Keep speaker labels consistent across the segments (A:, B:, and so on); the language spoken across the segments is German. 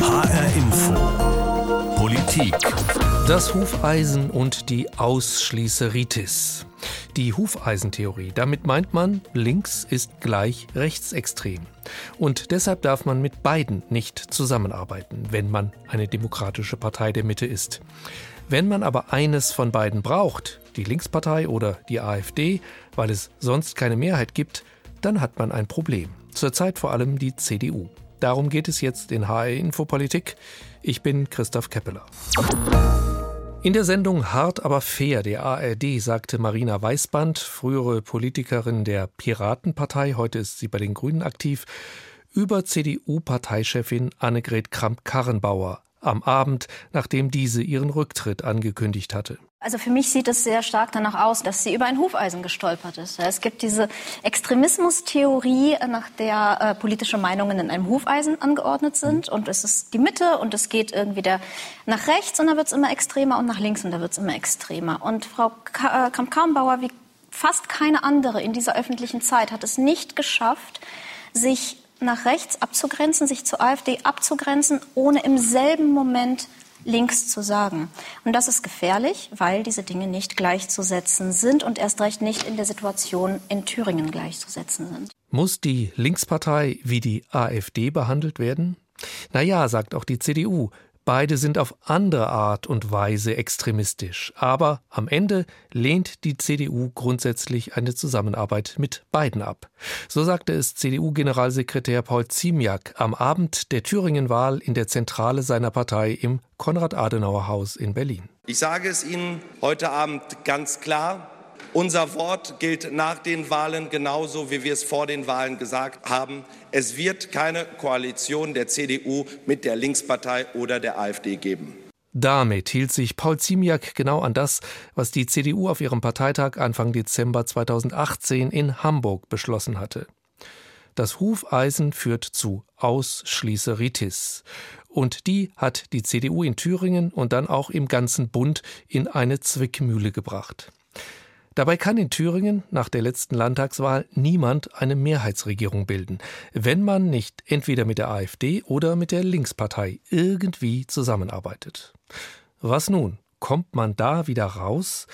A: HR Info. Politik.
B: Das Hufeisen und die Ausschließeritis. Die Hufeisentheorie. Damit meint man, links ist gleich rechtsextrem. Und deshalb darf man mit beiden nicht zusammenarbeiten, wenn man eine demokratische Partei der Mitte ist. Wenn man aber eines von beiden braucht, die Linkspartei oder die AfD, weil es sonst keine Mehrheit gibt, dann hat man ein Problem. Zurzeit vor allem die CDU. Darum geht es jetzt in HR Infopolitik. Ich bin Christoph Keppeler. In der Sendung Hart aber fair der ARD sagte Marina Weißband, frühere Politikerin der Piratenpartei, heute ist sie bei den Grünen aktiv, über CDU-Parteichefin Annegret Kramp-Karrenbauer am Abend, nachdem diese ihren Rücktritt angekündigt hatte.
C: Also für mich sieht es sehr stark danach aus, dass sie über ein Hufeisen gestolpert ist. Es gibt diese Extremismustheorie, nach der äh, politische Meinungen in einem Hufeisen angeordnet sind. Und es ist die Mitte und es geht irgendwie der nach rechts und da wird es immer extremer und nach links und da wird es immer extremer. Und Frau Kramp-Karrenbauer, wie fast keine andere in dieser öffentlichen Zeit, hat es nicht geschafft, sich nach rechts abzugrenzen, sich zur AfD abzugrenzen, ohne im selben Moment links zu sagen. Und das ist gefährlich, weil diese Dinge nicht gleichzusetzen sind und erst recht nicht in der Situation in Thüringen gleichzusetzen sind.
B: Muss die Linkspartei wie die AfD behandelt werden? Naja, sagt auch die CDU, Beide sind auf andere Art und Weise extremistisch. Aber am Ende lehnt die CDU grundsätzlich eine Zusammenarbeit mit beiden ab. So sagte es CDU-Generalsekretär Paul Ziemiak am Abend der Thüringen-Wahl in der Zentrale seiner Partei im Konrad-Adenauer-Haus in Berlin.
D: Ich sage es Ihnen heute Abend ganz klar. Unser Wort gilt nach den Wahlen genauso, wie wir es vor den Wahlen gesagt haben. Es wird keine Koalition der CDU mit der Linkspartei oder der AfD geben.
B: Damit hielt sich Paul Ziemiak genau an das, was die CDU auf ihrem Parteitag Anfang Dezember 2018 in Hamburg beschlossen hatte. Das Hufeisen führt zu Ausschließeritis. Und die hat die CDU in Thüringen und dann auch im ganzen Bund in eine Zwickmühle gebracht. Dabei kann in Thüringen nach der letzten Landtagswahl niemand eine Mehrheitsregierung bilden, wenn man nicht entweder mit der AfD oder mit der Linkspartei irgendwie zusammenarbeitet. Was nun? Kommt man da wieder raus?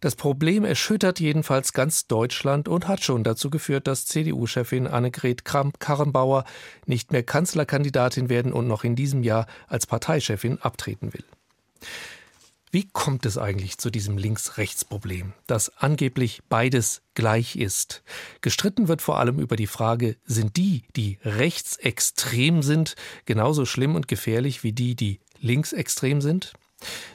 B: Das Problem erschüttert jedenfalls ganz Deutschland und hat schon dazu geführt, dass CDU-Chefin Annegret Kramp-Karrenbauer nicht mehr Kanzlerkandidatin werden und noch in diesem Jahr als Parteichefin abtreten will. Wie kommt es eigentlich zu diesem Links-Rechts-Problem, dass angeblich beides gleich ist? Gestritten wird vor allem über die Frage, sind die, die rechtsextrem sind, genauso schlimm und gefährlich wie die, die linksextrem sind?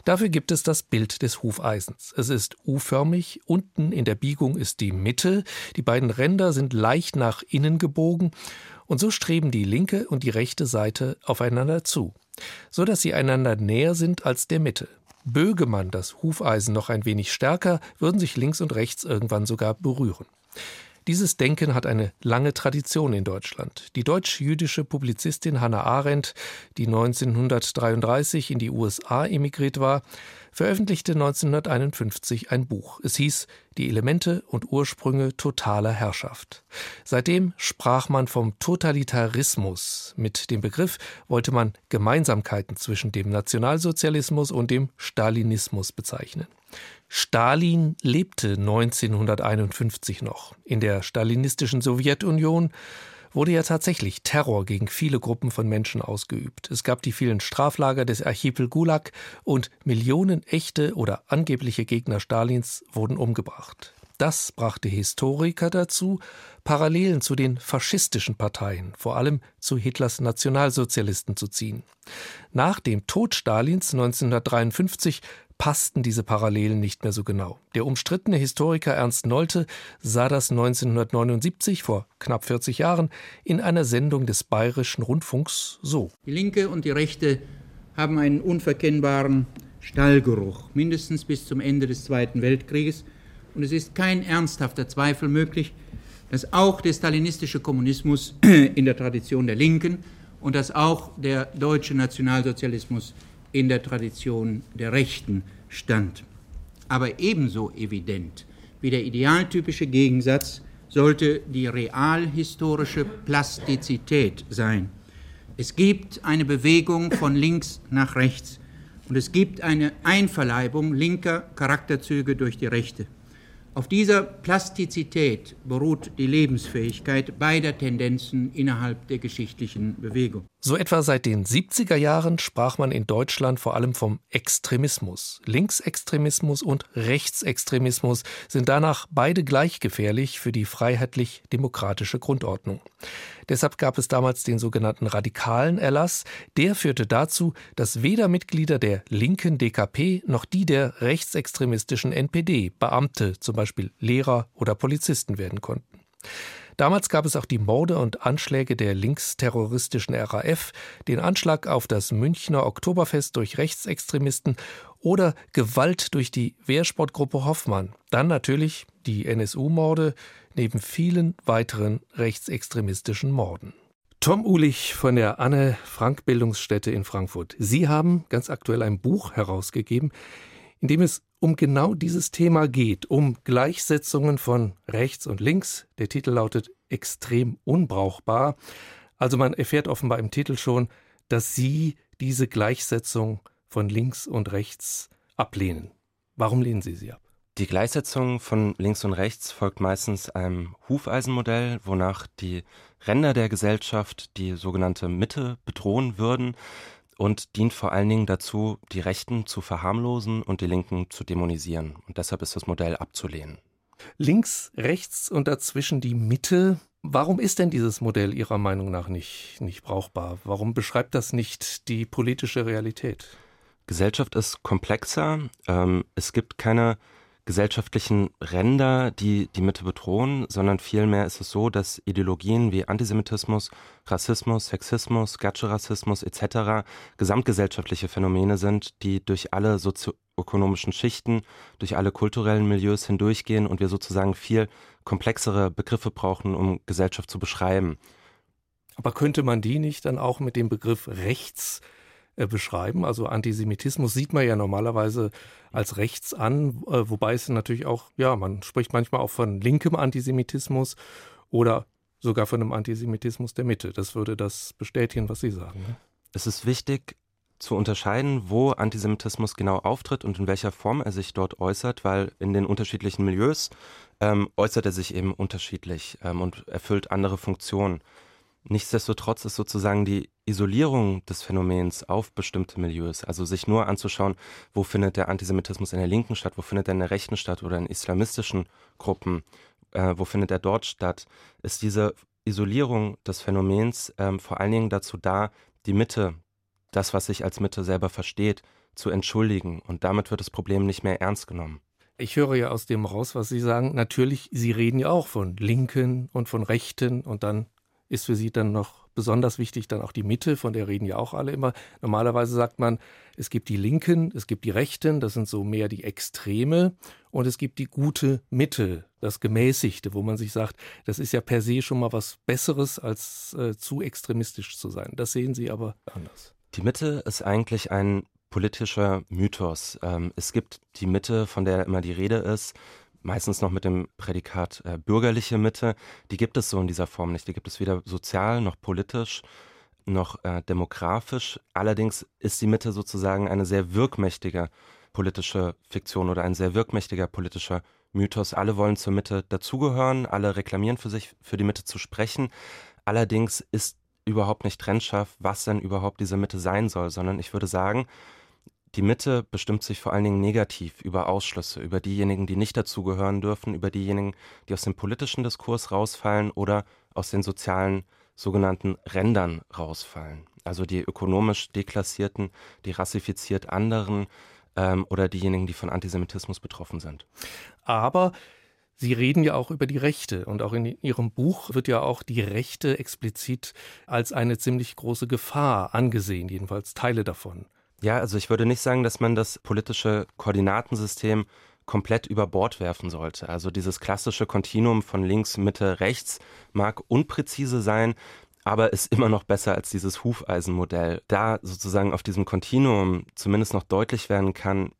B: Dafür gibt es das Bild des Hufeisens. Es ist U-förmig, unten in der Biegung ist die Mitte, die beiden Ränder sind leicht nach innen gebogen und so streben die linke und die rechte Seite aufeinander zu, so dass sie einander näher sind als der Mitte. Böge man das Hufeisen noch ein wenig stärker, würden sich links und rechts irgendwann sogar berühren. Dieses Denken hat eine lange Tradition in Deutschland. Die deutsch-jüdische Publizistin Hannah Arendt, die 1933 in die USA emigriert war, veröffentlichte 1951 ein Buch. Es hieß Die Elemente und Ursprünge totaler Herrschaft. Seitdem sprach man vom Totalitarismus. Mit dem Begriff wollte man Gemeinsamkeiten zwischen dem Nationalsozialismus und dem Stalinismus bezeichnen. Stalin lebte 1951 noch. In der stalinistischen Sowjetunion wurde ja tatsächlich Terror gegen viele Gruppen von Menschen ausgeübt. Es gab die vielen Straflager des Archipel Gulag und Millionen echte oder angebliche Gegner Stalins wurden umgebracht. Das brachte Historiker dazu, Parallelen zu den faschistischen Parteien, vor allem zu Hitlers Nationalsozialisten zu ziehen. Nach dem Tod Stalins 1953 passten diese Parallelen nicht mehr so genau. Der umstrittene Historiker Ernst Nolte sah das 1979, vor knapp 40 Jahren, in einer Sendung des Bayerischen Rundfunks so.
E: Die Linke und die Rechte haben einen unverkennbaren Stallgeruch, mindestens bis zum Ende des Zweiten Weltkrieges. Und es ist kein ernsthafter Zweifel möglich, dass auch der stalinistische Kommunismus in der Tradition der Linken und dass auch der deutsche Nationalsozialismus in der Tradition der Rechten stand. Aber ebenso evident wie der idealtypische Gegensatz sollte die realhistorische Plastizität sein. Es gibt eine Bewegung von links nach rechts und es gibt eine Einverleibung linker Charakterzüge durch die Rechte. Auf dieser Plastizität beruht die Lebensfähigkeit beider Tendenzen innerhalb der geschichtlichen Bewegung.
B: So etwa seit den 70er Jahren sprach man in Deutschland vor allem vom Extremismus. Linksextremismus und Rechtsextremismus sind danach beide gleich gefährlich für die freiheitlich-demokratische Grundordnung. Deshalb gab es damals den sogenannten radikalen Erlass. Der führte dazu, dass weder Mitglieder der linken DKP noch die der rechtsextremistischen NPD Beamte, zum Beispiel Lehrer oder Polizisten werden konnten. Damals gab es auch die Morde und Anschläge der linksterroristischen RAF, den Anschlag auf das Münchner Oktoberfest durch Rechtsextremisten oder Gewalt durch die Wehrsportgruppe Hoffmann. Dann natürlich die NSU-Morde neben vielen weiteren rechtsextremistischen Morden. Tom Ulich von der Anne Frank Bildungsstätte in Frankfurt. Sie haben ganz aktuell ein Buch herausgegeben, in dem es um genau dieses Thema geht, um Gleichsetzungen von rechts und links. Der Titel lautet Extrem unbrauchbar. Also man erfährt offenbar im Titel schon, dass Sie diese Gleichsetzung von links und rechts ablehnen. Warum lehnen Sie sie ab?
F: Die Gleichsetzung von links und rechts folgt meistens einem Hufeisenmodell, wonach die Ränder der Gesellschaft die sogenannte Mitte bedrohen würden und dient vor allen Dingen dazu, die Rechten zu verharmlosen und die Linken zu dämonisieren. Und deshalb ist das Modell abzulehnen.
B: Links, rechts und dazwischen die Mitte. Warum ist denn dieses Modell Ihrer Meinung nach nicht, nicht brauchbar? Warum beschreibt das nicht die politische Realität?
F: Gesellschaft ist komplexer. Ähm, es gibt keine gesellschaftlichen Ränder, die die Mitte bedrohen, sondern vielmehr ist es so, dass Ideologien wie Antisemitismus, Rassismus, Sexismus, Gatsche-Rassismus etc. gesamtgesellschaftliche Phänomene sind, die durch alle sozioökonomischen Schichten, durch alle kulturellen Milieus hindurchgehen und wir sozusagen viel komplexere Begriffe brauchen, um Gesellschaft zu beschreiben.
B: Aber könnte man die nicht dann auch mit dem Begriff rechts äh, beschreiben. Also Antisemitismus sieht man ja normalerweise als rechts an, äh, wobei es natürlich auch, ja, man spricht manchmal auch von linkem Antisemitismus oder sogar von einem Antisemitismus der Mitte. Das würde das bestätigen, was Sie sagen. Ne?
F: Es ist wichtig zu unterscheiden, wo Antisemitismus genau auftritt und in welcher Form er sich dort äußert, weil in den unterschiedlichen Milieus ähm, äußert er sich eben unterschiedlich ähm, und erfüllt andere Funktionen. Nichtsdestotrotz ist sozusagen die Isolierung des Phänomens auf bestimmte Milieus, also sich nur anzuschauen, wo findet der Antisemitismus in der Linken statt, wo findet er in der Rechten statt oder in islamistischen Gruppen, äh, wo findet er dort statt, ist diese Isolierung des Phänomens ähm, vor allen Dingen dazu da, die Mitte, das, was sich als Mitte selber versteht, zu entschuldigen. Und damit wird das Problem nicht mehr ernst genommen.
B: Ich höre ja aus dem raus, was Sie sagen. Natürlich, Sie reden ja auch von Linken und von Rechten und dann ist für sie dann noch besonders wichtig dann auch die Mitte, von der reden ja auch alle immer. Normalerweise sagt man, es gibt die Linken, es gibt die Rechten, das sind so mehr die Extreme und es gibt die gute Mitte, das Gemäßigte, wo man sich sagt, das ist ja per se schon mal was Besseres, als äh, zu extremistisch zu sein. Das sehen Sie aber anders.
F: Die Mitte ist eigentlich ein politischer Mythos. Ähm, es gibt die Mitte, von der immer die Rede ist, meistens noch mit dem Prädikat äh, bürgerliche Mitte, die gibt es so in dieser Form nicht. Die gibt es weder sozial noch politisch noch äh, demografisch. Allerdings ist die Mitte sozusagen eine sehr wirkmächtige politische Fiktion oder ein sehr wirkmächtiger politischer Mythos. Alle wollen zur Mitte dazugehören, alle reklamieren für sich, für die Mitte zu sprechen. Allerdings ist überhaupt nicht trennscharf, was denn überhaupt diese Mitte sein soll, sondern ich würde sagen, die Mitte bestimmt sich vor allen Dingen negativ über Ausschlüsse, über diejenigen, die nicht dazugehören dürfen, über diejenigen, die aus dem politischen Diskurs rausfallen oder aus den sozialen sogenannten Rändern rausfallen. Also die ökonomisch deklassierten, die rassifiziert anderen ähm, oder diejenigen, die von Antisemitismus betroffen sind.
B: Aber Sie reden ja auch über die Rechte und auch in Ihrem Buch wird ja auch die Rechte explizit als eine ziemlich große Gefahr angesehen, jedenfalls Teile davon.
F: Ja, also ich würde nicht sagen, dass man das politische Koordinatensystem komplett über Bord werfen sollte. Also dieses klassische Kontinuum von links, Mitte, rechts mag unpräzise sein, aber ist immer noch besser als dieses Hufeisenmodell. Da sozusagen auf diesem Kontinuum zumindest noch deutlich werden kann,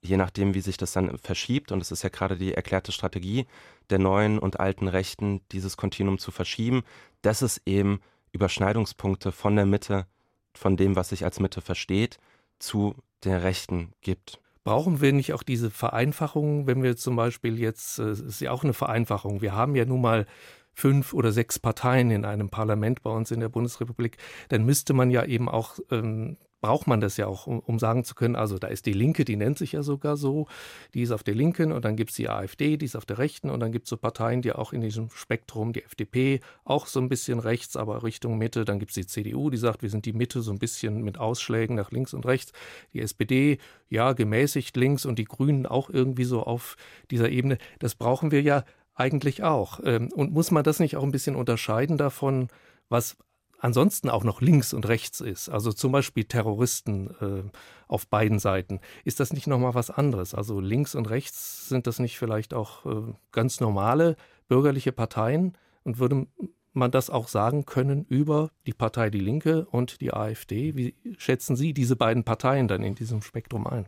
F: je nachdem, wie sich das dann verschiebt, und es ist ja gerade die erklärte Strategie der neuen und alten Rechten, dieses Kontinuum zu verschieben, dass es eben Überschneidungspunkte von der Mitte, von dem, was sich als Mitte versteht, zu der Rechten gibt.
B: Brauchen wir nicht auch diese Vereinfachung, wenn wir zum Beispiel jetzt, es ist ja auch eine Vereinfachung, wir haben ja nun mal fünf oder sechs Parteien in einem Parlament bei uns in der Bundesrepublik, dann müsste man ja eben auch ähm, braucht man das ja auch, um, um, sagen zu können, also da ist die Linke, die nennt sich ja sogar so, die ist auf der Linken und dann gibt es die AfD, die ist auf der Rechten und dann gibt es so Parteien, die auch in diesem Spektrum, die FDP auch so ein bisschen rechts, aber Richtung Mitte, dann gibt es die CDU, die sagt, wir sind die Mitte so ein bisschen mit Ausschlägen nach links und rechts, die SPD, ja, gemäßigt links und die Grünen auch irgendwie so auf dieser Ebene. Das brauchen wir ja eigentlich auch. Ähm, und muss man das nicht auch ein bisschen unterscheiden davon, was ansonsten auch noch links und rechts ist, also zum Beispiel Terroristen äh, auf beiden Seiten, ist das nicht nochmal was anderes? Also links und rechts sind das nicht vielleicht auch äh, ganz normale bürgerliche Parteien? Und würde man das auch sagen können über die Partei Die Linke und die AfD? Wie schätzen Sie diese beiden Parteien dann in diesem Spektrum ein?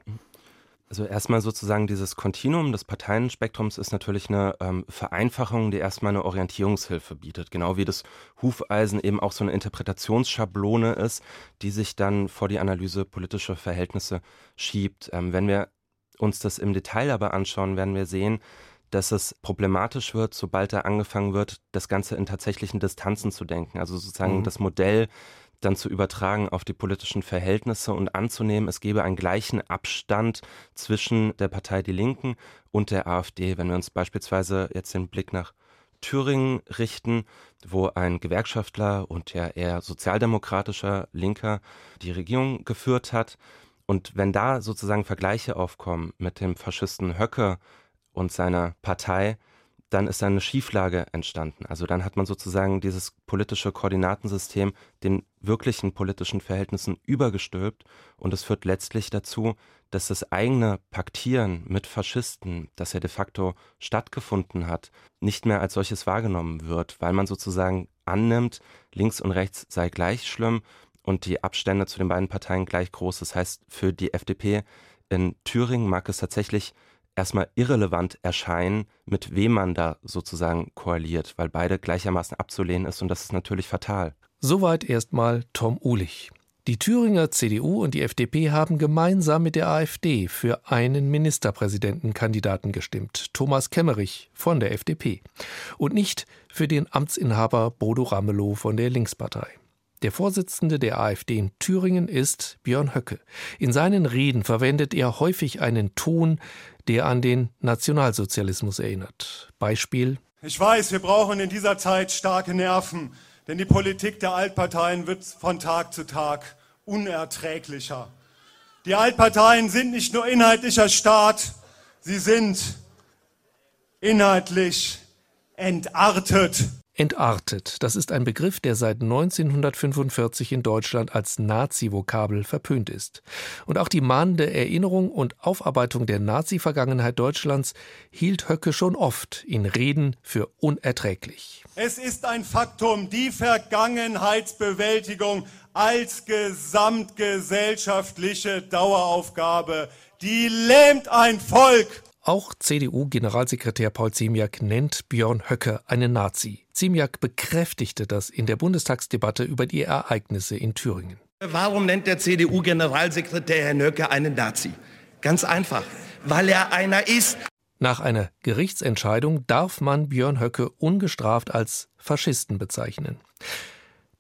F: Also erstmal sozusagen dieses Kontinuum des Parteienspektrums ist natürlich eine ähm, Vereinfachung, die erstmal eine Orientierungshilfe bietet. Genau wie das Hufeisen eben auch so eine Interpretationsschablone ist, die sich dann vor die Analyse politischer Verhältnisse schiebt. Ähm, wenn wir uns das im Detail aber anschauen, werden wir sehen, dass es problematisch wird, sobald da angefangen wird, das Ganze in tatsächlichen Distanzen zu denken. Also sozusagen mhm. das Modell dann zu übertragen auf die politischen Verhältnisse und anzunehmen, es gebe einen gleichen Abstand zwischen der Partei Die Linken und der AfD. Wenn wir uns beispielsweise jetzt den Blick nach Thüringen richten, wo ein Gewerkschaftler und ja eher sozialdemokratischer Linker die Regierung geführt hat. Und wenn da sozusagen Vergleiche aufkommen mit dem Faschisten Höcke und seiner Partei, dann ist eine Schieflage entstanden. Also dann hat man sozusagen dieses politische Koordinatensystem den wirklichen politischen Verhältnissen übergestülpt und es führt letztlich dazu, dass das eigene Paktieren mit Faschisten, das ja de facto stattgefunden hat, nicht mehr als solches wahrgenommen wird, weil man sozusagen annimmt, links und rechts sei gleich schlimm und die Abstände zu den beiden Parteien gleich groß. Das heißt, für die FDP in Thüringen mag es tatsächlich erstmal irrelevant erscheinen, mit wem man da sozusagen koaliert, weil beide gleichermaßen abzulehnen ist und das ist natürlich fatal.
B: Soweit erstmal Tom Uhlich. Die Thüringer CDU und die FDP haben gemeinsam mit der AfD für einen Ministerpräsidentenkandidaten gestimmt, Thomas Kemmerich von der FDP, und nicht für den Amtsinhaber Bodo Ramelow von der Linkspartei. Der Vorsitzende der AfD in Thüringen ist Björn Höcke. In seinen Reden verwendet er häufig einen Ton, der an den Nationalsozialismus erinnert. Beispiel
G: Ich weiß, wir brauchen in dieser Zeit starke Nerven, denn die Politik der Altparteien wird von Tag zu Tag unerträglicher. Die Altparteien sind nicht nur inhaltlicher Staat, sie sind inhaltlich entartet.
B: Entartet, das ist ein Begriff, der seit 1945 in Deutschland als Nazi-Vokabel verpönt ist. Und auch die mahnende Erinnerung und Aufarbeitung der Nazi-Vergangenheit Deutschlands hielt Höcke schon oft in Reden für unerträglich.
G: Es ist ein Faktum, die Vergangenheitsbewältigung als gesamtgesellschaftliche Daueraufgabe, die lähmt ein Volk.
B: Auch CDU-Generalsekretär Paul Ziemiak nennt Björn Höcke einen Nazi. Ziemiak bekräftigte das in der Bundestagsdebatte über die Ereignisse in Thüringen.
D: Warum nennt der CDU-Generalsekretär Herrn Höcke einen Nazi? Ganz einfach, weil er einer ist.
B: Nach einer Gerichtsentscheidung darf man Björn Höcke ungestraft als Faschisten bezeichnen.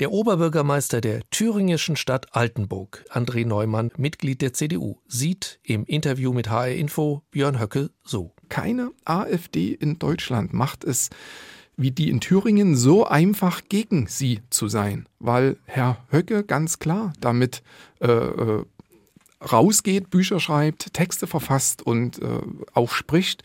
B: Der Oberbürgermeister der thüringischen Stadt Altenburg, André Neumann, Mitglied der CDU, sieht im Interview mit HR Info Björn Höcke so.
H: Keine AfD in Deutschland macht es wie die in Thüringen so einfach gegen sie zu sein, weil Herr Höcke ganz klar damit äh, äh rausgeht, Bücher schreibt, Texte verfasst und äh, auch spricht,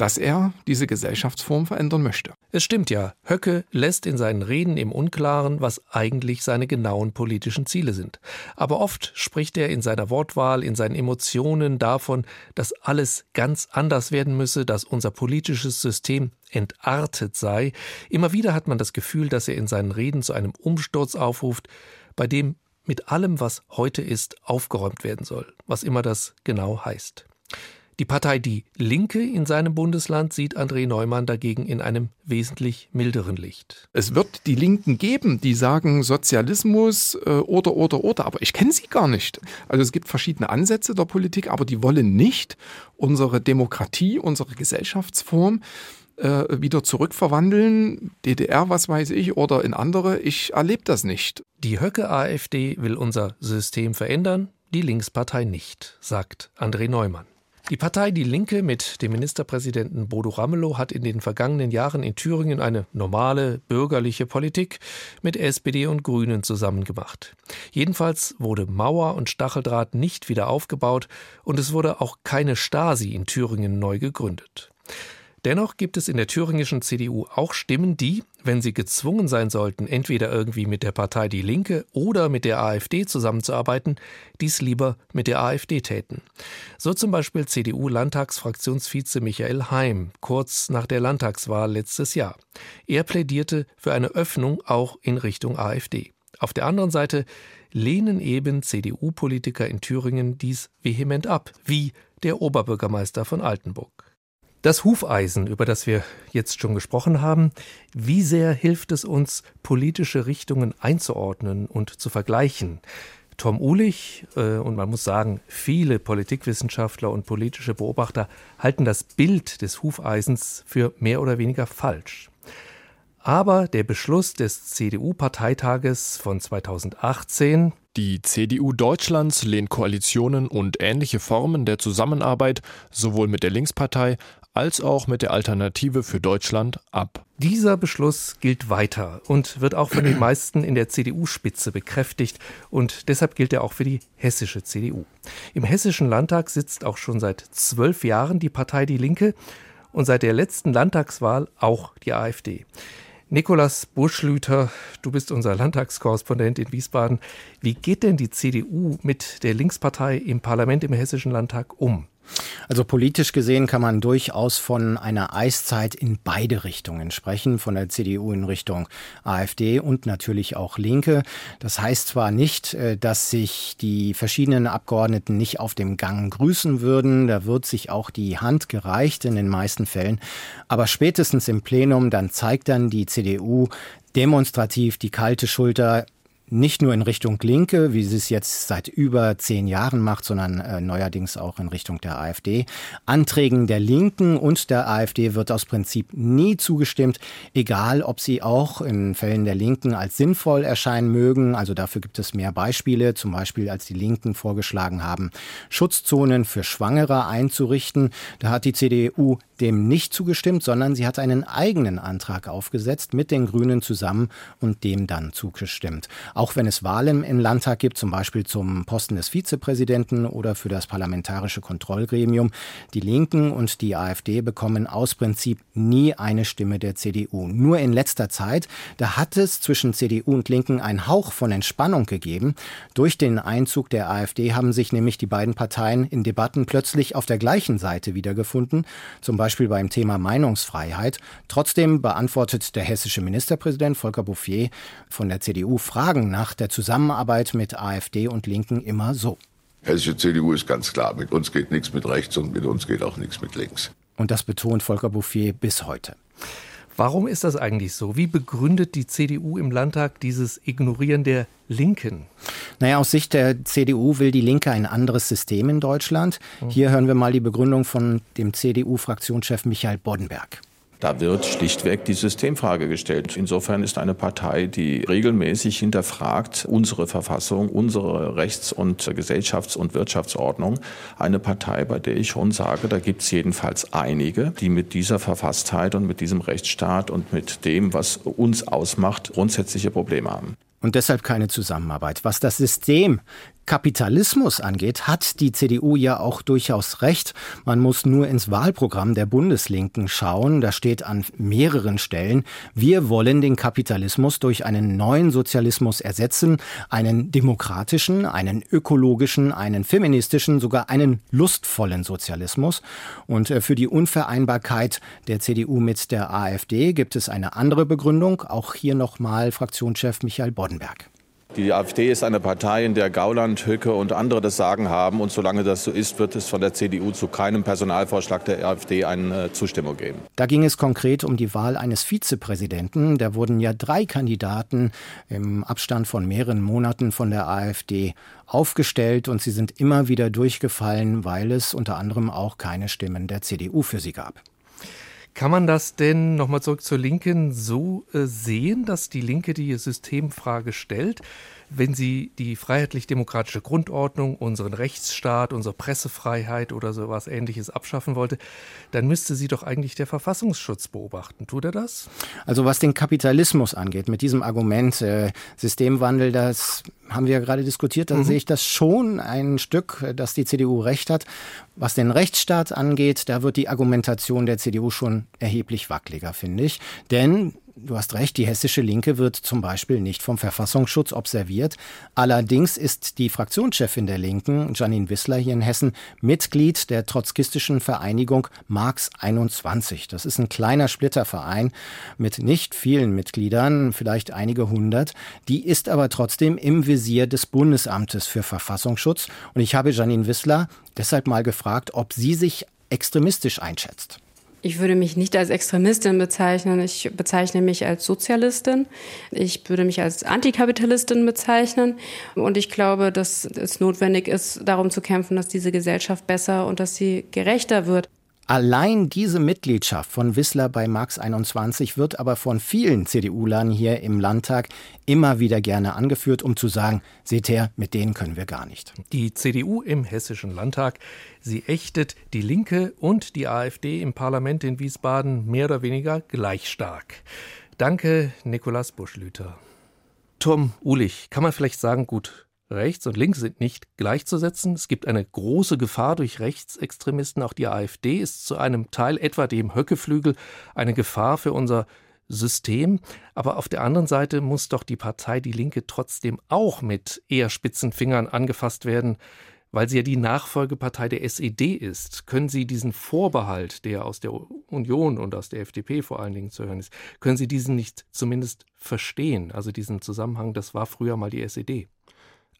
H: dass er diese Gesellschaftsform verändern möchte.
B: Es stimmt ja, Höcke lässt in seinen Reden im Unklaren, was eigentlich seine genauen politischen Ziele sind. Aber oft spricht er in seiner Wortwahl, in seinen Emotionen davon, dass alles ganz anders werden müsse, dass unser politisches System entartet sei. Immer wieder hat man das Gefühl, dass er in seinen Reden zu einem Umsturz aufruft, bei dem mit allem, was heute ist, aufgeräumt werden soll, was immer das genau heißt. Die Partei Die Linke in seinem Bundesland sieht André Neumann dagegen in einem wesentlich milderen Licht.
H: Es wird die Linken geben, die sagen Sozialismus äh, oder, oder, oder, aber ich kenne sie gar nicht. Also es gibt verschiedene Ansätze der Politik, aber die wollen nicht unsere Demokratie, unsere Gesellschaftsform äh, wieder zurückverwandeln, DDR, was weiß ich, oder in andere. Ich erlebe das nicht.
B: Die Höcke-AfD will unser System verändern, die Linkspartei nicht, sagt André Neumann. Die Partei Die Linke mit dem Ministerpräsidenten Bodo Ramelow hat in den vergangenen Jahren in Thüringen eine normale bürgerliche Politik mit SPD und Grünen zusammengemacht. Jedenfalls wurde Mauer und Stacheldraht nicht wieder aufgebaut und es wurde auch keine Stasi in Thüringen neu gegründet. Dennoch gibt es in der thüringischen CDU auch Stimmen, die, wenn sie gezwungen sein sollten, entweder irgendwie mit der Partei Die Linke oder mit der AfD zusammenzuarbeiten, dies lieber mit der AfD täten. So zum Beispiel CDU-Landtagsfraktionsvize Michael Heim, kurz nach der Landtagswahl letztes Jahr. Er plädierte für eine Öffnung auch in Richtung AfD. Auf der anderen Seite lehnen eben CDU-Politiker in Thüringen dies vehement ab, wie der Oberbürgermeister von Altenburg. Das Hufeisen, über das wir jetzt schon gesprochen haben, wie sehr hilft es uns, politische Richtungen einzuordnen und zu vergleichen? Tom Uhlich äh, und man muss sagen, viele Politikwissenschaftler und politische Beobachter halten das Bild des Hufeisens für mehr oder weniger falsch. Aber der Beschluss des CDU-Parteitages von 2018,
I: die CDU Deutschlands lehnt Koalitionen und ähnliche Formen der Zusammenarbeit sowohl mit der Linkspartei als auch mit der Alternative für Deutschland ab.
B: Dieser Beschluss gilt weiter und wird auch von den meisten in der CDU-Spitze bekräftigt und deshalb gilt er auch für die hessische CDU. Im hessischen Landtag sitzt auch schon seit zwölf Jahren die Partei Die Linke und seit der letzten Landtagswahl auch die AfD. Nikolas Buschlüter, du bist unser Landtagskorrespondent in Wiesbaden. Wie geht denn die CDU mit der Linkspartei im Parlament im Hessischen Landtag um?
J: Also politisch gesehen kann man durchaus von einer Eiszeit in beide Richtungen sprechen, von der CDU in Richtung AfD und natürlich auch Linke. Das heißt zwar nicht, äh, dass sich die verschiedenen Abgeordneten nicht auf dem Gang grüßen würden, da wird sich auch die Hand gereicht in den meisten Fällen, aber spätestens im Plenum, dann zeigt dann die CDU demonstrativ die kalte Schulter nicht nur in Richtung Linke, wie sie es jetzt seit über zehn Jahren macht, sondern äh, neuerdings auch in Richtung der AfD. Anträgen der Linken und der AfD wird aus Prinzip nie zugestimmt, egal ob sie auch in Fällen der Linken als sinnvoll erscheinen mögen. Also dafür gibt es mehr Beispiele, zum Beispiel als die Linken vorgeschlagen haben, Schutzzonen für Schwangere einzurichten. Da hat die CDU dem nicht zugestimmt, sondern sie hat einen eigenen Antrag aufgesetzt mit den Grünen zusammen und dem dann zugestimmt. Auch wenn es Wahlen im Landtag gibt, zum Beispiel zum Posten des Vizepräsidenten oder für das parlamentarische Kontrollgremium, die Linken und die AfD bekommen aus Prinzip nie eine Stimme der CDU. Nur in letzter Zeit, da hat es zwischen CDU und Linken einen Hauch von Entspannung gegeben. Durch den Einzug der AfD haben sich nämlich die beiden Parteien in Debatten plötzlich auf der gleichen Seite wiedergefunden. Zum Beispiel beim Thema Meinungsfreiheit. Trotzdem beantwortet der hessische Ministerpräsident Volker Bouffier von der CDU Fragen nach der Zusammenarbeit mit AfD und Linken immer so.
K: Hessische CDU ist ganz klar, mit uns geht nichts mit rechts und mit uns geht auch nichts mit links.
J: Und das betont Volker Bouffier bis heute.
B: Warum ist das eigentlich so? Wie begründet die CDU im Landtag dieses Ignorieren der Linken?
J: Naja, aus Sicht der CDU will die Linke ein anderes System in Deutschland. Mhm. Hier hören wir mal die Begründung von dem CDU-Fraktionschef Michael Boddenberg.
L: Da wird schlichtweg die Systemfrage gestellt. Insofern ist eine Partei, die regelmäßig hinterfragt unsere Verfassung, unsere Rechts- und Gesellschafts- und Wirtschaftsordnung, eine Partei, bei der ich schon sage, da gibt es jedenfalls einige, die mit dieser Verfasstheit und mit diesem Rechtsstaat und mit dem, was uns ausmacht, grundsätzliche Probleme haben
J: und deshalb keine Zusammenarbeit. Was das System Kapitalismus angeht, hat die CDU ja auch durchaus recht. Man muss nur ins Wahlprogramm der Bundeslinken schauen. Da steht an mehreren Stellen, wir wollen den Kapitalismus durch einen neuen Sozialismus ersetzen, einen demokratischen, einen ökologischen, einen feministischen, sogar einen lustvollen Sozialismus. Und äh, für die Unvereinbarkeit der CDU mit der AfD gibt es eine andere Begründung. Auch hier nochmal Fraktionschef Michael Boddenberg.
L: Die AfD ist eine Partei, in der Gauland, Höcke und andere das Sagen haben. Und solange das so ist, wird es von der CDU zu keinem Personalvorschlag der AfD eine Zustimmung geben.
J: Da ging es konkret um die Wahl eines Vizepräsidenten. Da wurden ja drei Kandidaten im Abstand von mehreren Monaten von der AfD aufgestellt und sie sind immer wieder durchgefallen, weil es unter anderem auch keine Stimmen der CDU für sie gab.
B: Kann man das denn, nochmal zurück zur Linken, so äh, sehen, dass die Linke die Systemfrage stellt? Wenn sie die freiheitlich-demokratische Grundordnung, unseren Rechtsstaat, unsere Pressefreiheit oder sowas ähnliches abschaffen wollte, dann müsste sie doch eigentlich der Verfassungsschutz beobachten. Tut er das?
J: Also was den Kapitalismus angeht, mit diesem Argument äh, Systemwandel, das haben wir ja gerade diskutiert, da mhm. sehe ich das schon ein Stück, dass die CDU recht hat. Was den Rechtsstaat angeht, da wird die Argumentation der CDU schon erheblich wackeliger, finde ich. Denn Du hast recht, die hessische Linke wird zum Beispiel nicht vom Verfassungsschutz observiert. Allerdings ist die Fraktionschefin der Linken, Janine Wissler hier in Hessen, Mitglied der trotzkistischen Vereinigung Marx 21. Das ist ein kleiner Splitterverein mit nicht vielen Mitgliedern, vielleicht einige hundert. Die ist aber trotzdem im Visier des Bundesamtes für Verfassungsschutz. Und ich habe Janine Wissler deshalb mal gefragt, ob sie sich extremistisch einschätzt.
M: Ich würde mich nicht als Extremistin bezeichnen. Ich bezeichne mich als Sozialistin. Ich würde mich als Antikapitalistin bezeichnen. Und ich glaube, dass es notwendig ist, darum zu kämpfen, dass diese Gesellschaft besser und dass sie gerechter wird.
J: Allein diese Mitgliedschaft von Wissler bei Max 21 wird aber von vielen CDU-Lern hier im Landtag immer wieder gerne angeführt, um zu sagen, seht her, mit denen können wir gar nicht.
B: Die CDU im Hessischen Landtag, sie ächtet die Linke und die AfD im Parlament in Wiesbaden mehr oder weniger gleich stark. Danke, Nikolas Buschlüter. Tom Ulich, kann man vielleicht sagen, gut, Rechts und links sind nicht gleichzusetzen. Es gibt eine große Gefahr durch Rechtsextremisten. Auch die AfD ist zu einem Teil, etwa dem Höckeflügel, eine Gefahr für unser System. Aber auf der anderen Seite muss doch die Partei Die Linke trotzdem auch mit eher spitzen Fingern angefasst werden, weil sie ja die Nachfolgepartei der SED ist. Können Sie diesen Vorbehalt, der aus der Union und aus der FDP vor allen Dingen zu hören ist, können Sie diesen nicht zumindest verstehen? Also diesen Zusammenhang, das war früher mal die SED.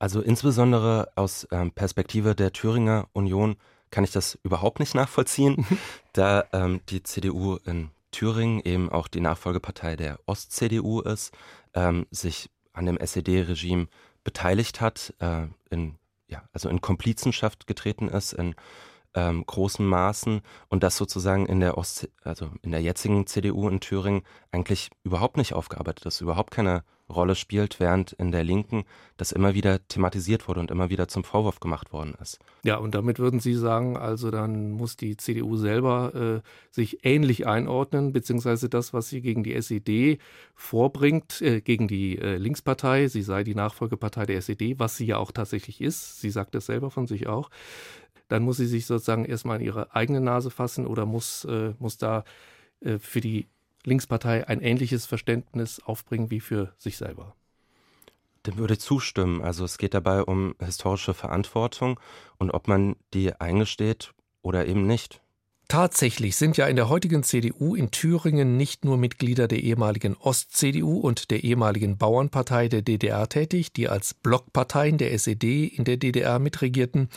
F: Also insbesondere aus ähm, Perspektive der Thüringer Union kann ich das überhaupt nicht nachvollziehen, da ähm, die CDU in Thüringen eben auch die Nachfolgepartei der Ost-CDU ist, ähm, sich an dem SED-Regime beteiligt hat, äh, in, ja, also in Komplizenschaft getreten ist, in ähm, großen Maßen und das sozusagen in der Ost, also in der jetzigen CDU in Thüringen eigentlich überhaupt nicht aufgearbeitet ist, überhaupt keine Rolle spielt, während in der Linken das immer wieder thematisiert wurde und immer wieder zum Vorwurf gemacht worden ist.
B: Ja, und damit würden Sie sagen, also dann muss die CDU selber äh, sich ähnlich einordnen, beziehungsweise das, was sie gegen die SED vorbringt, äh, gegen die äh, Linkspartei, sie sei die Nachfolgepartei der SED, was sie ja auch tatsächlich ist, sie sagt es selber von sich auch, dann muss sie sich sozusagen erstmal in ihre eigene Nase fassen oder muss, äh, muss da äh, für die Linkspartei ein ähnliches Verständnis aufbringen wie für sich selber.
F: Dem würde ich zustimmen. Also es geht dabei um historische Verantwortung und ob man die eingesteht oder eben nicht.
B: Tatsächlich sind ja in der heutigen CDU in Thüringen nicht nur Mitglieder der ehemaligen Ost-CDU und der ehemaligen Bauernpartei der DDR tätig, die als Blockparteien der SED in der DDR mitregierten.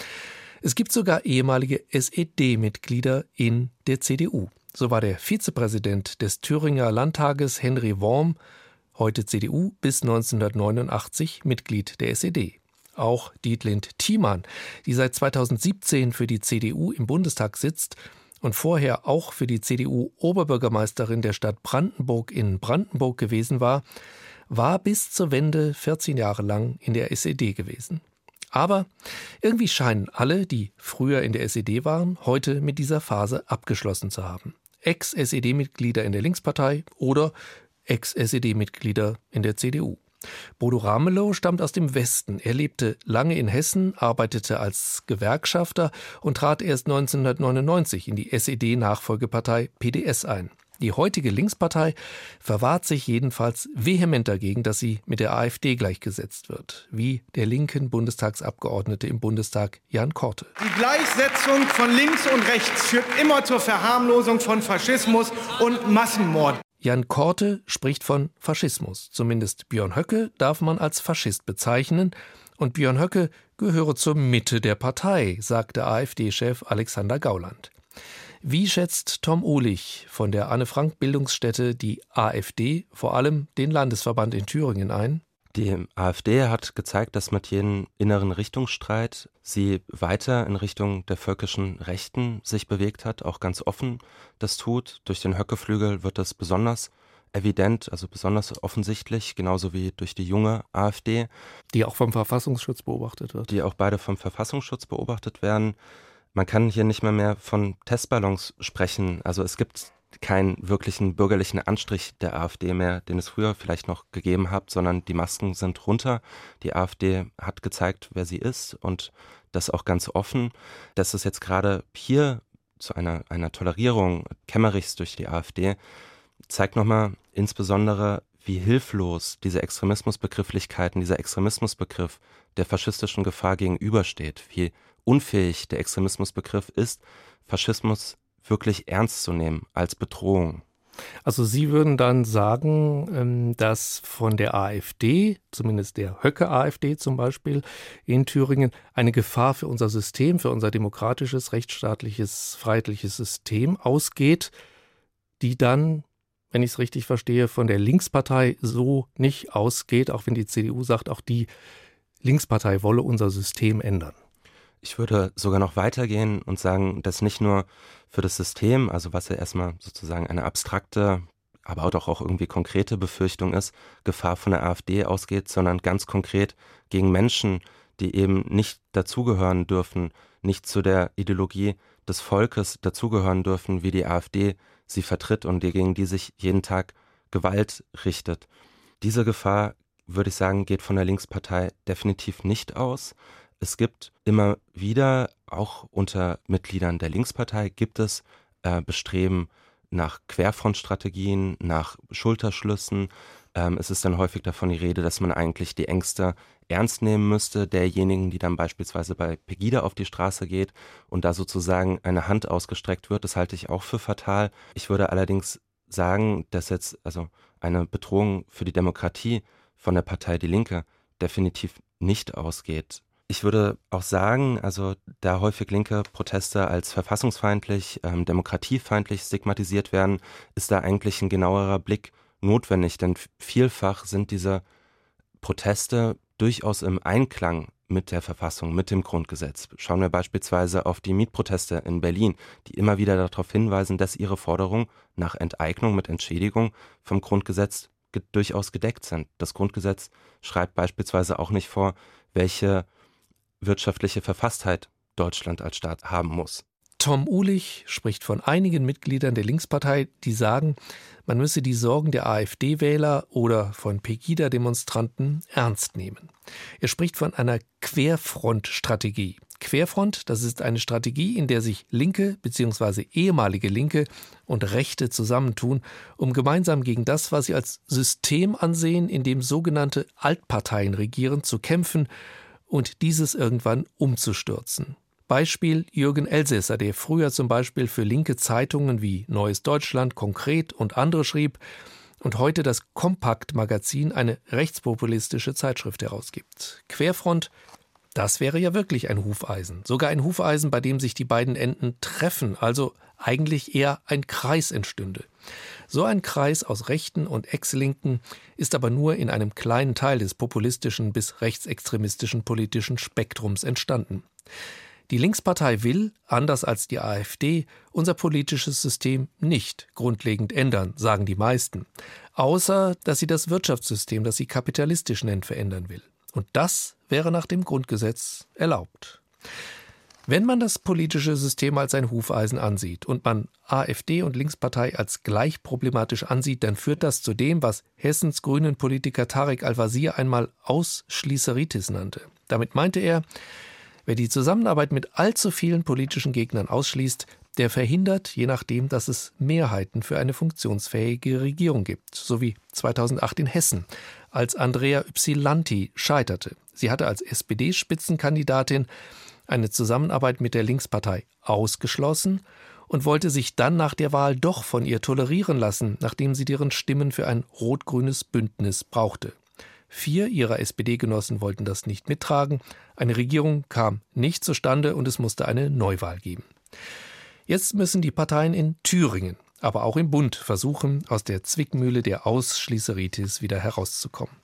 B: Es gibt sogar ehemalige SED-Mitglieder in der CDU. So war der Vizepräsident des Thüringer Landtages Henry Worm, heute CDU, bis 1989 Mitglied der SED. Auch Dietlind Thiemann, die seit 2017 für die CDU im Bundestag sitzt und vorher auch für die CDU Oberbürgermeisterin der Stadt Brandenburg in Brandenburg gewesen war, war bis zur Wende 14 Jahre lang in der SED gewesen. Aber irgendwie scheinen alle, die früher in der SED waren, heute mit dieser Phase abgeschlossen zu haben. Ex-SED-Mitglieder in der Linkspartei oder Ex-SED-Mitglieder in der CDU. Bodo Ramelow stammt aus dem Westen. Er lebte lange in Hessen, arbeitete als Gewerkschafter und trat erst 1999 in die SED-Nachfolgepartei PDS ein. Die heutige Linkspartei verwahrt sich jedenfalls vehement dagegen, dass sie mit der AfD gleichgesetzt wird, wie der linken Bundestagsabgeordnete im Bundestag Jan Korte.
N: Die Gleichsetzung von links und rechts führt immer zur Verharmlosung von Faschismus und Massenmord.
B: Jan Korte spricht von Faschismus. Zumindest Björn Höcke darf man als Faschist bezeichnen. Und Björn Höcke gehöre zur Mitte der Partei, sagte AfD-Chef Alexander Gauland. Wie schätzt Tom Uhlich von der Anne-Frank-Bildungsstätte die AfD, vor allem den Landesverband in Thüringen, ein?
F: Die AfD hat gezeigt, dass mit jedem inneren Richtungsstreit sie weiter in Richtung der völkischen Rechten sich bewegt hat, auch ganz offen das tut. Durch den Höckeflügel wird das besonders evident, also besonders offensichtlich, genauso wie durch die junge AfD.
B: Die auch vom Verfassungsschutz beobachtet wird.
F: Die auch beide vom Verfassungsschutz beobachtet werden. Man kann hier nicht mehr mehr von Testballons sprechen. Also es gibt keinen wirklichen bürgerlichen Anstrich der AfD mehr, den es früher vielleicht noch gegeben hat, sondern die Masken sind runter. Die AfD hat gezeigt, wer sie ist und das auch ganz offen. Dass es jetzt gerade hier zu einer, einer Tolerierung Kemmerichs durch die AfD zeigt nochmal insbesondere, wie hilflos diese Extremismusbegrifflichkeiten, dieser Extremismusbegriff der faschistischen Gefahr gegenübersteht, wie unfähig der Extremismusbegriff ist, Faschismus wirklich ernst zu nehmen als Bedrohung.
B: Also Sie würden dann sagen, ähm, dass von der AfD, zumindest der Höcke-AfD zum Beispiel in Thüringen, eine Gefahr für unser System, für unser demokratisches, rechtsstaatliches, freiheitliches System ausgeht, die dann, wenn ich es richtig verstehe, von der Linkspartei so nicht ausgeht, auch wenn die CDU sagt, auch die Linkspartei wolle unser System ändern.
F: Ich würde sogar noch weitergehen und sagen, dass nicht nur für das System, also was ja erstmal sozusagen eine abstrakte, aber auch auch irgendwie konkrete Befürchtung ist, Gefahr von der AfD ausgeht, sondern ganz konkret gegen Menschen, die eben nicht dazugehören dürfen, nicht zu der Ideologie des Volkes dazugehören dürfen, wie die AfD sie vertritt und gegen die sich jeden Tag Gewalt richtet. Diese Gefahr, würde ich sagen, geht von der Linkspartei definitiv nicht aus. Es gibt immer wieder, auch unter Mitgliedern der Linkspartei, gibt es äh, Bestreben nach Querfrontstrategien, nach Schulterschlüssen. Ähm, es ist dann häufig davon die Rede, dass man eigentlich die Ängste ernst nehmen müsste, derjenigen, die dann beispielsweise bei Pegida auf die Straße geht und da sozusagen eine Hand ausgestreckt wird. Das halte ich auch für fatal. Ich würde allerdings sagen, dass jetzt also eine Bedrohung für die Demokratie von der Partei Die Linke definitiv nicht ausgeht. Ich würde auch sagen, also da häufig linke Proteste als verfassungsfeindlich, ähm, demokratiefeindlich stigmatisiert werden, ist da eigentlich ein genauerer Blick notwendig, denn vielfach sind diese Proteste durchaus im Einklang mit der Verfassung, mit dem Grundgesetz. Schauen wir beispielsweise auf die Mietproteste in Berlin, die immer wieder darauf hinweisen, dass ihre Forderungen nach Enteignung mit Entschädigung vom Grundgesetz ge durchaus gedeckt sind. Das Grundgesetz schreibt beispielsweise auch nicht vor, welche wirtschaftliche Verfasstheit Deutschland als Staat haben muss.
B: Tom Uhlich spricht von einigen Mitgliedern der Linkspartei, die sagen, man müsse die Sorgen der AfD-Wähler oder von Pegida-Demonstranten ernst nehmen. Er spricht von einer Querfront-Strategie. Querfront, das ist eine Strategie, in der sich Linke bzw. ehemalige Linke und Rechte zusammentun, um gemeinsam gegen das, was sie als System ansehen, in dem sogenannte Altparteien regieren, zu kämpfen und dieses irgendwann umzustürzen. Beispiel Jürgen Elsässer, der früher zum Beispiel für linke Zeitungen wie Neues Deutschland, Konkret und andere schrieb und heute das Kompakt-Magazin, eine rechtspopulistische Zeitschrift herausgibt. Querfront, das wäre ja wirklich ein Hufeisen. Sogar ein Hufeisen, bei dem sich die beiden Enden treffen, also eigentlich eher ein Kreis entstünde. So ein Kreis aus Rechten und Ex-Linken ist aber nur in einem kleinen Teil des populistischen bis rechtsextremistischen politischen Spektrums entstanden. Die Linkspartei will, anders als die AfD, unser politisches System nicht grundlegend ändern, sagen die meisten, außer dass sie das Wirtschaftssystem, das sie kapitalistisch nennt, verändern will. Und das wäre nach dem Grundgesetz erlaubt. Wenn man das politische System als ein Hufeisen ansieht und man AfD und Linkspartei als gleich problematisch ansieht, dann führt das zu dem, was Hessens grünen Politiker Tarek Al-Wazir einmal Ausschließeritis nannte. Damit meinte er, wer die Zusammenarbeit mit allzu vielen politischen Gegnern ausschließt, der verhindert, je nachdem, dass es Mehrheiten für eine funktionsfähige Regierung gibt, so wie 2008 in Hessen, als Andrea Ypsilanti scheiterte. Sie hatte als SPD-Spitzenkandidatin eine Zusammenarbeit mit der Linkspartei ausgeschlossen und wollte sich dann nach der Wahl doch von ihr tolerieren lassen, nachdem sie deren Stimmen für ein rot-grünes Bündnis brauchte. Vier ihrer SPD-Genossen wollten das nicht mittragen, eine Regierung kam nicht zustande und es musste eine Neuwahl geben. Jetzt müssen die Parteien in Thüringen, aber auch im Bund versuchen, aus der Zwickmühle der Ausschließeritis wieder herauszukommen.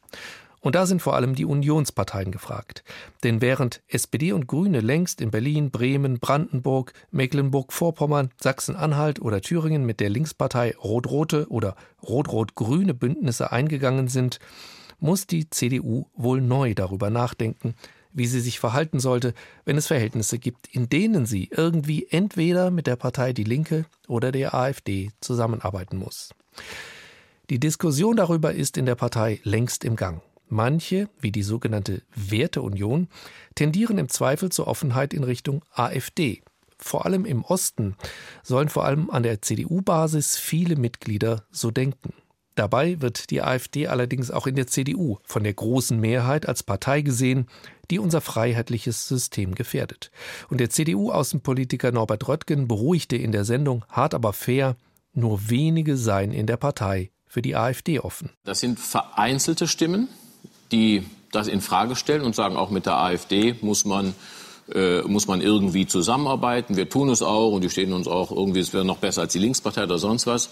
B: Und da sind vor allem die Unionsparteien gefragt. Denn während SPD und Grüne längst in Berlin, Bremen, Brandenburg, Mecklenburg-Vorpommern, Sachsen-Anhalt oder Thüringen mit der Linkspartei Rot-Rote oder Rot-Rot-Grüne Bündnisse eingegangen sind, muss die CDU wohl neu darüber nachdenken, wie sie sich verhalten sollte, wenn es Verhältnisse gibt, in denen sie irgendwie entweder mit der Partei Die Linke oder der AfD zusammenarbeiten muss. Die Diskussion darüber ist in der Partei längst im Gang. Manche, wie die sogenannte Werteunion, tendieren im Zweifel zur Offenheit in Richtung AfD. Vor allem im Osten sollen vor allem an der CDU-Basis viele Mitglieder so denken. Dabei wird die AfD allerdings auch in der CDU von der großen Mehrheit als Partei gesehen, die unser freiheitliches System gefährdet. Und der CDU-Außenpolitiker Norbert Röttgen beruhigte in der Sendung Hart aber fair, nur wenige seien in der Partei für die AfD offen.
N: Das sind vereinzelte Stimmen, die das in Frage stellen und sagen, auch mit der AfD muss man äh, muss man irgendwie zusammenarbeiten. Wir tun es auch und die stehen uns auch irgendwie, es wäre noch besser als die Linkspartei oder sonst was.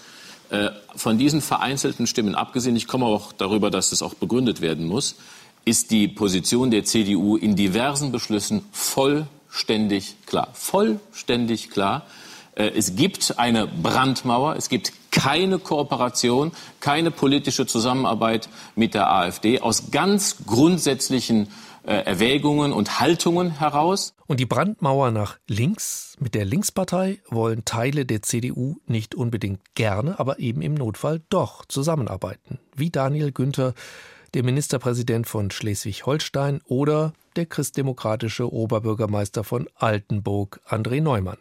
N: Äh, von diesen vereinzelten Stimmen abgesehen, ich komme auch darüber, dass das auch begründet werden muss, ist die Position der CDU in diversen Beschlüssen vollständig klar. Vollständig klar. Äh, es gibt eine Brandmauer, es gibt keine Kooperation, keine politische Zusammenarbeit mit der AfD aus ganz grundsätzlichen äh, Erwägungen und Haltungen heraus.
B: Und die Brandmauer nach links mit der Linkspartei wollen Teile der CDU nicht unbedingt gerne, aber eben im Notfall doch zusammenarbeiten. Wie Daniel Günther, der Ministerpräsident von Schleswig-Holstein oder der christdemokratische Oberbürgermeister von Altenburg, André Neumann.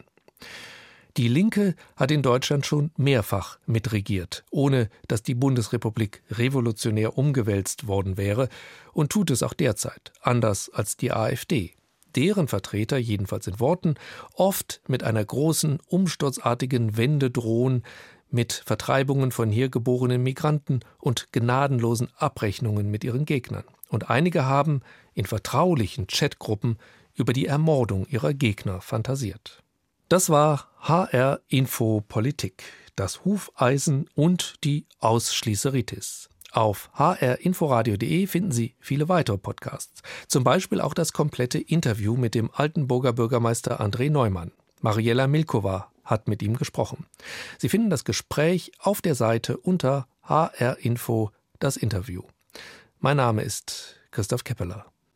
B: Die Linke hat in Deutschland schon mehrfach mitregiert, ohne dass die Bundesrepublik revolutionär umgewälzt worden wäre, und tut es auch derzeit, anders als die AfD. Deren Vertreter, jedenfalls in Worten, oft mit einer großen, umsturzartigen Wende drohen, mit Vertreibungen von hier geborenen Migranten und gnadenlosen Abrechnungen mit ihren Gegnern. Und einige haben in vertraulichen Chatgruppen über die Ermordung ihrer Gegner fantasiert. Das war HR Info Politik, das Hufeisen und die Ausschließeritis. Auf hrinforadio.de finden Sie viele weitere Podcasts, zum Beispiel auch das komplette Interview mit dem Altenburger Bürgermeister André Neumann. Mariella Milkova hat mit ihm gesprochen. Sie finden das Gespräch auf der Seite unter hrinfo das Interview. Mein Name ist Christoph Keppeler.